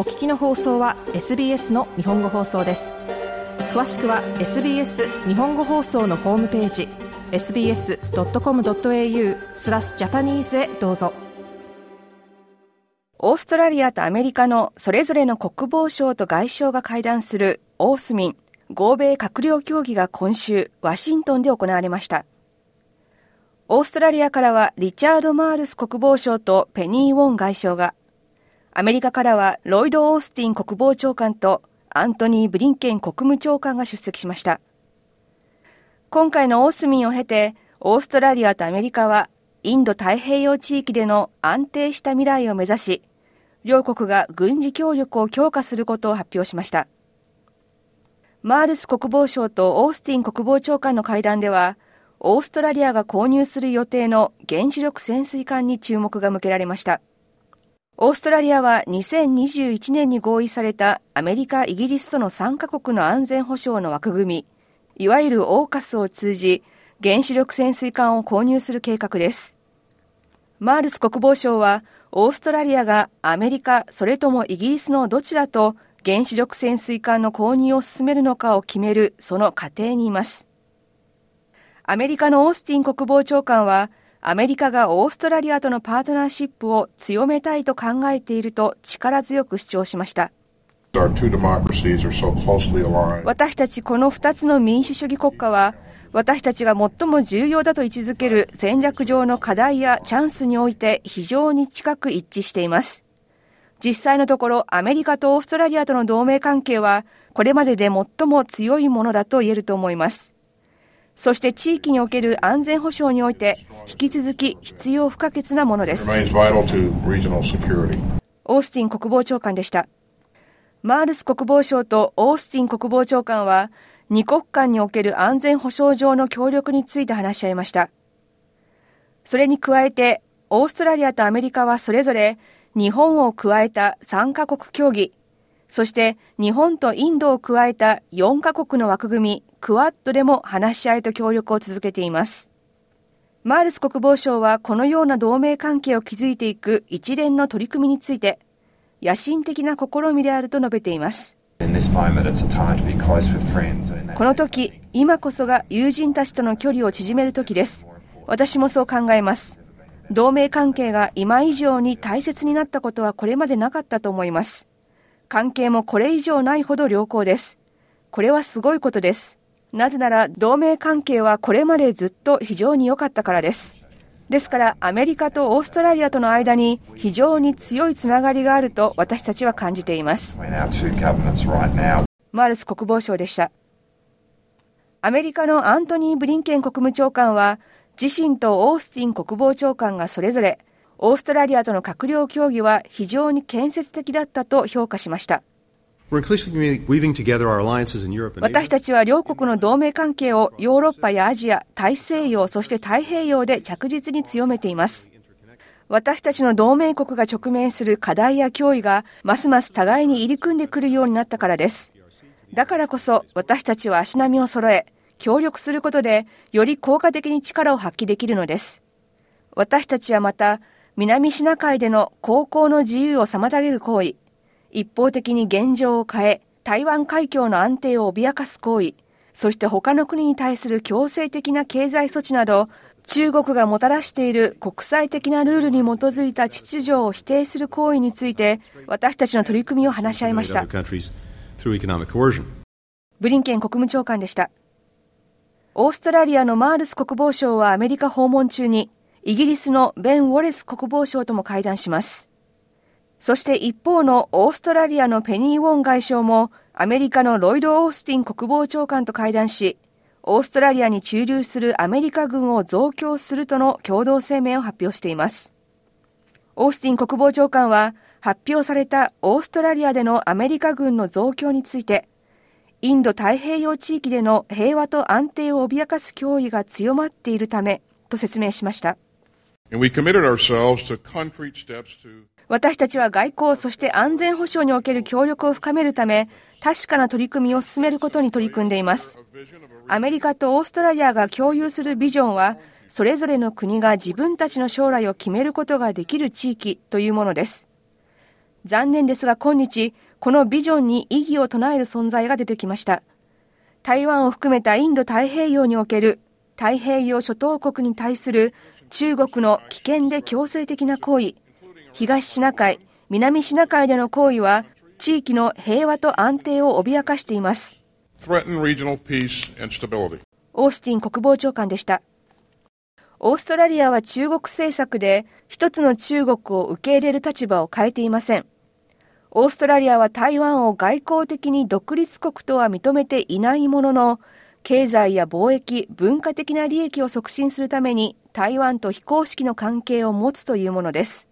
お聞きの放送は SBS の日本語放送です。詳しくは SBS 日本語放送のホームページ sbs.com.au スラスジャパニーズへどうぞ。オーストラリアとアメリカのそれぞれの国防相と外相が会談するオースミン合米閣僚協議が今週ワシントンで行われました。オーストラリアからはリチャード・マールス国防相とペニー・ウォン外相がアメリカからはロイド・オースティン国防長官とアントニー・ブリンケン国務長官が出席しました。今回のオースミンを経て、オーストラリアとアメリカはインド太平洋地域での安定した未来を目指し、両国が軍事協力を強化することを発表しました。マールス国防相とオースティン国防長官の会談では、オーストラリアが購入する予定の原子力潜水艦に注目が向けられました。オーストラリアは2021年に合意されたアメリカ、イギリスとの3カ国の安全保障の枠組み、いわゆるオーカスを通じ、原子力潜水艦を購入する計画です。マールス国防相は、オーストラリアがアメリカ、それともイギリスのどちらと原子力潜水艦の購入を進めるのかを決めるその過程にいます。アメリカのオースティン国防長官は、アメリカがオーストラリアとのパートナーシップを強めたいと考えていると力強く主張しました。私たちこの2つの民主主義国家は、私たちが最も重要だと位置づける戦略上の課題やチャンスにおいて非常に近く一致しています。実際のところ、アメリカとオーストラリアとの同盟関係は、これまでで最も強いものだと言えると思います。そして地域における安全保障において、引き続き必要不可欠なものです。オースティン国防長官でした。マールス国防相とオースティン国防長官は、二国間における安全保障上の協力について話し合いました。それに加えて、オーストラリアとアメリカはそれぞれ日本を加えた3カ国協議、そして日本とインドを加えた4カ国の枠組み、クワッドでも話し合いと協力を続けています。マールス国防相はこのような同盟関係を築いていく一連の取り組みについて、野心的な試みであると述べています。この時、今こそが友人たちとの距離を縮める時です。私もそう考えます。同盟関係が今以上に大切になったことはこれまでなかったと思います。関係もこれ以上ないほど良好です。これはすごいことです。なぜなら同盟関係はこれまでずっと非常に良かったからです。ですからアメリカとオーストラリアとの間に非常に強いつながりがあると私たちは感じています。マールス国防相でした。アメリカのアントニー・ブリンケン国務長官は自身とオースティン国防長官がそれぞれオーストラリアとの閣僚協議は非常に建設的だったと評価しました。私たちは両国の同盟関係をヨーロッパやアジア、大西洋、そして太平洋で着実に強めています。私たちの同盟国が直面する課題や脅威がますます互いに入り組んでくるようになったからです。だからこそ私たちは足並みを揃え、協力することでより効果的に力を発揮できるのです。私たちはまた南シナ海での航行の自由を妨げる行為、一方的に現状を変え、台湾海峡の安定を脅かす行為、そして他の国に対する強制的な経済措置など、中国がもたらしている国際的なルールに基づいた秩序を否定する行為について、私たちの取り組みを話し合いました。ブリンケン国務長官でした。オーストラリアのマールス国防相はアメリカ訪問中に、イギリスのベン・ウォレス国防相とも会談します。そして一方のオーストラリアのペニー・ウォン外相もアメリカのロイド・オースティン国防長官と会談し、オーストラリアに駐留するアメリカ軍を増強するとの共同声明を発表しています。オースティン国防長官は発表されたオーストラリアでのアメリカ軍の増強について、インド太平洋地域での平和と安定を脅かす脅威が強まっているためと説明しました。私たちは外交、そして安全保障における協力を深めるため、確かな取り組みを進めることに取り組んでいます。アメリカとオーストラリアが共有するビジョンは、それぞれの国が自分たちの将来を決めることができる地域というものです。残念ですが今日、このビジョンに異議を唱える存在が出てきました。台湾を含めたインド太平洋における太平洋諸島国に対する中国の危険で強制的な行為、東シナ海、南シナ海での行為は地域の平和と安定を脅かしています。オースティン国防長官でした。オーストラリアは中国政策で一つの中国を受け入れる立場を変えていません。オーストラリアは台湾を外交的に独立国とは認めていないものの、経済や貿易、文化的な利益を促進するために台湾と非公式の関係を持つというものです。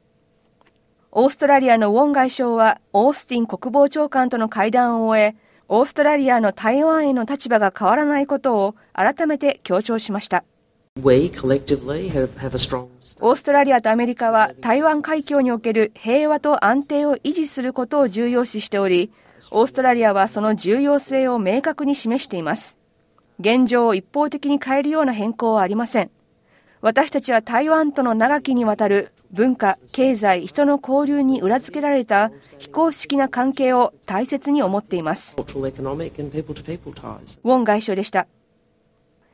オーストラリアのウォン外相はオースティン国防長官との会談を終え、オーストラリアの台湾への立場が変わらないことを改めて強調しました。オーストラリアとアメリカは台湾海峡における平和と安定を維持することを重要視しており、オーストラリアはその重要性を明確に示しています。現状を一方的に変えるような変更はありません。私たちは台湾との長きにわたる文化、経済、人の交流に裏付けられた非公式な関係を大切に思っています。ウォン外相でした。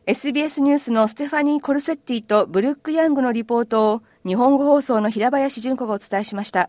SBS ニュースのステファニー・コルセッティとブルック・ヤングのリポートを日本語放送の平林純子がお伝えしました。